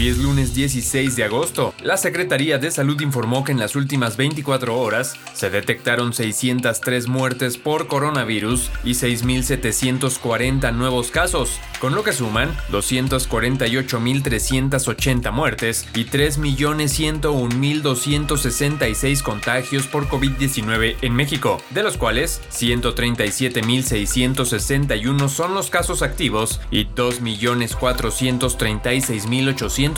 Hoy es lunes 16 de agosto. La Secretaría de Salud informó que en las últimas 24 horas se detectaron 603 muertes por coronavirus y 6.740 nuevos casos, con lo que suman 248.380 muertes y 3.101.266 contagios por COVID-19 en México, de los cuales 137.661 son los casos activos y 2.436.800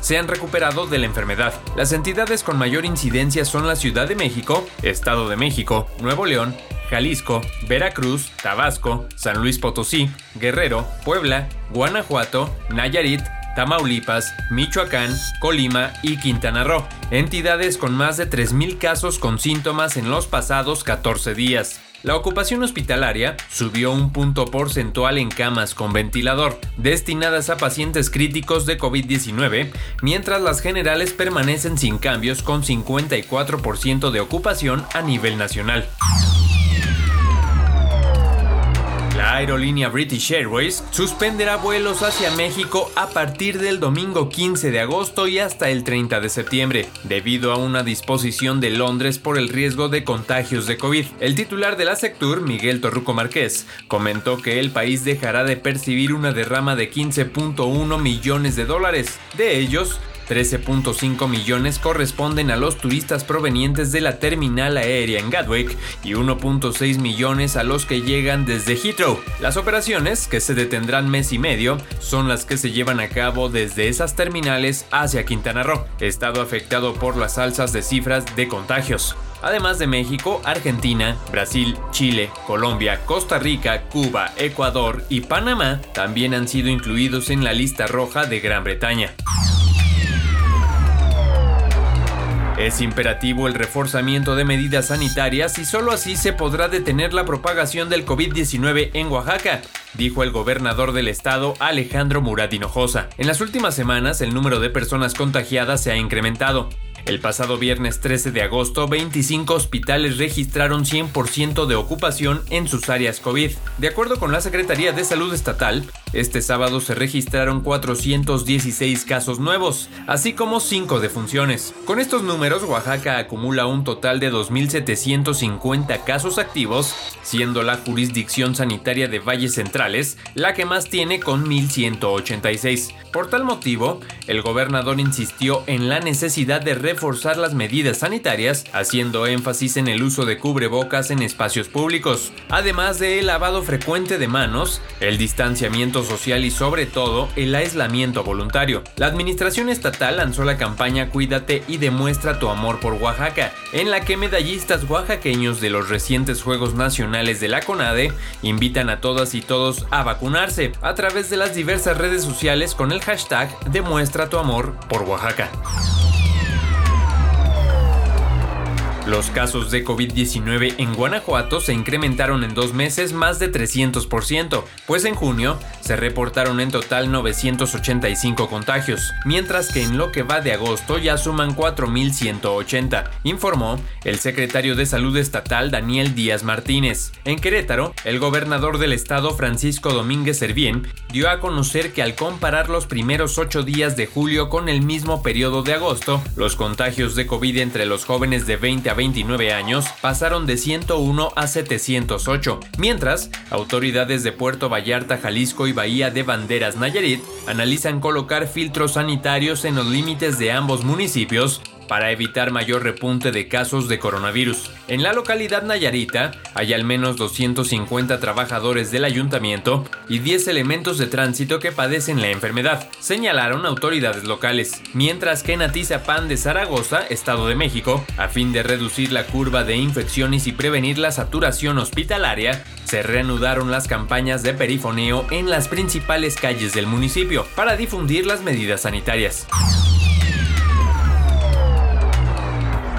se han recuperado de la enfermedad. Las entidades con mayor incidencia son la Ciudad de México, Estado de México, Nuevo León, Jalisco, Veracruz, Tabasco, San Luis Potosí, Guerrero, Puebla, Guanajuato, Nayarit, Tamaulipas, Michoacán, Colima y Quintana Roo, entidades con más de 3.000 casos con síntomas en los pasados 14 días. La ocupación hospitalaria subió un punto porcentual en camas con ventilador, destinadas a pacientes críticos de COVID-19, mientras las generales permanecen sin cambios con 54% de ocupación a nivel nacional. Aerolínea British Airways suspenderá vuelos hacia México a partir del domingo 15 de agosto y hasta el 30 de septiembre, debido a una disposición de Londres por el riesgo de contagios de COVID. El titular de la Sectur, Miguel Torruco Márquez, comentó que el país dejará de percibir una derrama de 15.1 millones de dólares. De ellos, 13.5 millones corresponden a los turistas provenientes de la terminal aérea en Gatwick y 1.6 millones a los que llegan desde Heathrow. Las operaciones, que se detendrán mes y medio, son las que se llevan a cabo desde esas terminales hacia Quintana Roo, estado afectado por las alzas de cifras de contagios. Además de México, Argentina, Brasil, Chile, Colombia, Costa Rica, Cuba, Ecuador y Panamá también han sido incluidos en la lista roja de Gran Bretaña. Es imperativo el reforzamiento de medidas sanitarias y solo así se podrá detener la propagación del COVID-19 en Oaxaca, dijo el gobernador del estado Alejandro Murat Hinojosa. En las últimas semanas el número de personas contagiadas se ha incrementado. El pasado viernes 13 de agosto, 25 hospitales registraron 100% de ocupación en sus áreas COVID. De acuerdo con la Secretaría de Salud Estatal, este sábado se registraron 416 casos nuevos, así como 5 defunciones. Con estos números, Oaxaca acumula un total de 2.750 casos activos, siendo la jurisdicción sanitaria de Valles Centrales la que más tiene con 1.186. Por tal motivo, el gobernador insistió en la necesidad de reforzar las medidas sanitarias, haciendo énfasis en el uso de cubrebocas en espacios públicos, además de el lavado frecuente de manos, el distanciamiento social y sobre todo el aislamiento voluntario. La administración estatal lanzó la campaña Cuídate y demuestra tu amor por Oaxaca, en la que medallistas oaxaqueños de los recientes Juegos Nacionales de la CONADE invitan a todas y todos a vacunarse a través de las diversas redes sociales con el hashtag Demuestra tu amor por Oaxaca. Los casos de COVID-19 en Guanajuato se incrementaron en dos meses más de 300%, pues en junio se reportaron en total 985 contagios, mientras que en lo que va de agosto ya suman 4.180, informó el secretario de Salud Estatal Daniel Díaz Martínez. En Querétaro, el gobernador del estado Francisco Domínguez Servién dio a conocer que al comparar los primeros ocho días de julio con el mismo periodo de agosto, los contagios de COVID entre los jóvenes de 20 a 29 años pasaron de 101 a 708, mientras autoridades de Puerto Vallarta, Jalisco y Bahía de Banderas, Nayarit, analizan colocar filtros sanitarios en los límites de ambos municipios para evitar mayor repunte de casos de coronavirus. En la localidad Nayarita hay al menos 250 trabajadores del ayuntamiento y 10 elementos de tránsito que padecen la enfermedad, señalaron autoridades locales, mientras que en Atizapán de Zaragoza, Estado de México, a fin de reducir la curva de infecciones y prevenir la saturación hospitalaria, se reanudaron las campañas de perifoneo en las principales calles del municipio para difundir las medidas sanitarias.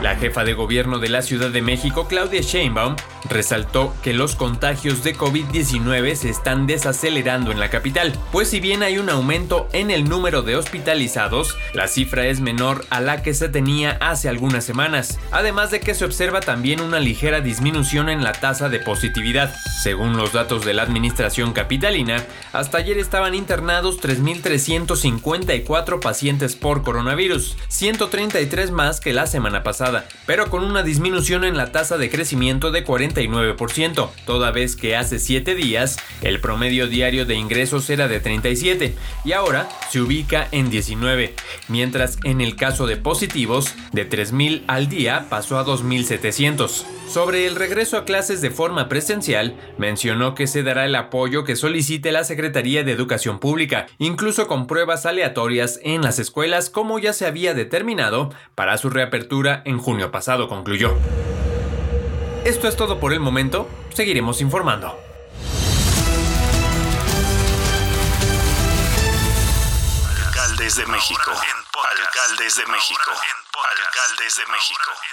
La jefa de gobierno de la Ciudad de México, Claudia Sheinbaum, resaltó que los contagios de COVID-19 se están desacelerando en la capital, pues si bien hay un aumento en el número de hospitalizados, la cifra es menor a la que se tenía hace algunas semanas, además de que se observa también una ligera disminución en la tasa de positividad. Según los datos de la administración capitalina, hasta ayer estaban internados 3.354 pacientes por coronavirus, 133 más que la semana pasada, pero con una disminución en la tasa de crecimiento de 49%, toda vez que hace 7 días el promedio diario de ingresos era de 37 y ahora se ubica en 19, mientras en el caso de positivos, de 3.000 al día pasó a 2.700. Sobre el regreso a clases de forma presencial, mencionó que se dará el apoyo que solicite la Secretaría de Educación Pública, incluso con pruebas aleatorias en las escuelas como ya se había determinado para su reapertura en junio pasado, concluyó. Esto es todo por el momento, seguiremos informando. Alcaldes de México. Alcaldes de México. Alcaldes de México.